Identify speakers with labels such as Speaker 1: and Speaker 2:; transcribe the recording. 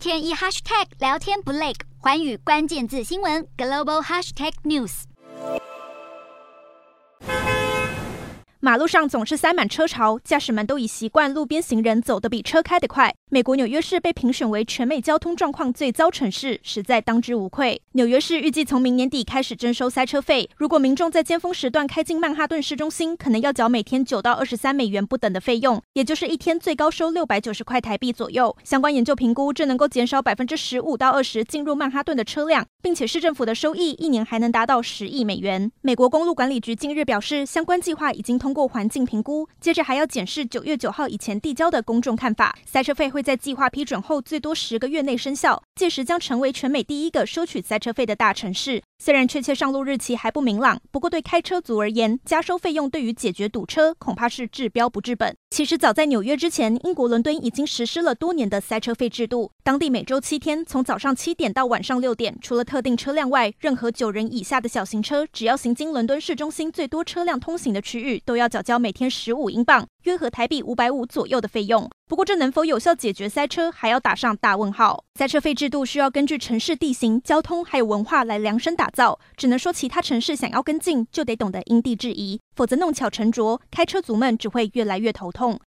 Speaker 1: 天一 hashtag 聊天不累，环宇关键字新闻 global hashtag news。
Speaker 2: 马路上总是塞满车潮，驾驶们都已习惯路边行人走得比车开得快。美国纽约市被评选为全美交通状况最糟城市，实在当之无愧。纽约市预计从明年底开始征收塞车费，如果民众在尖峰时段开进曼哈顿市中心，可能要缴每天九到二十三美元不等的费用，也就是一天最高收六百九十块台币左右。相关研究评估，这能够减少百分之十五到二十进入曼哈顿的车辆，并且市政府的收益一年还能达到十亿美元。美国公路管理局近日表示，相关计划已经通。过环境评估，接着还要检视九月九号以前递交的公众看法。塞车费会在计划批准后最多十个月内生效，届时将成为全美第一个收取赛车费的大城市。虽然确切上路日期还不明朗，不过对开车族而言，加收费用对于解决堵车恐怕是治标不治本。其实早在纽约之前，英国伦敦已经实施了多年的塞车费制度。当地每周七天，从早上七点到晚上六点，除了特定车辆外，任何九人以下的小型车，只要行经伦敦市中心最多车辆通行的区域，都要缴交每天十五英镑。约合台币五百五左右的费用，不过这能否有效解决塞车，还要打上大问号。在车费制度需要根据城市地形、交通还有文化来量身打造，只能说其他城市想要跟进，就得懂得因地制宜，否则弄巧成拙，开车族们只会越来越头痛。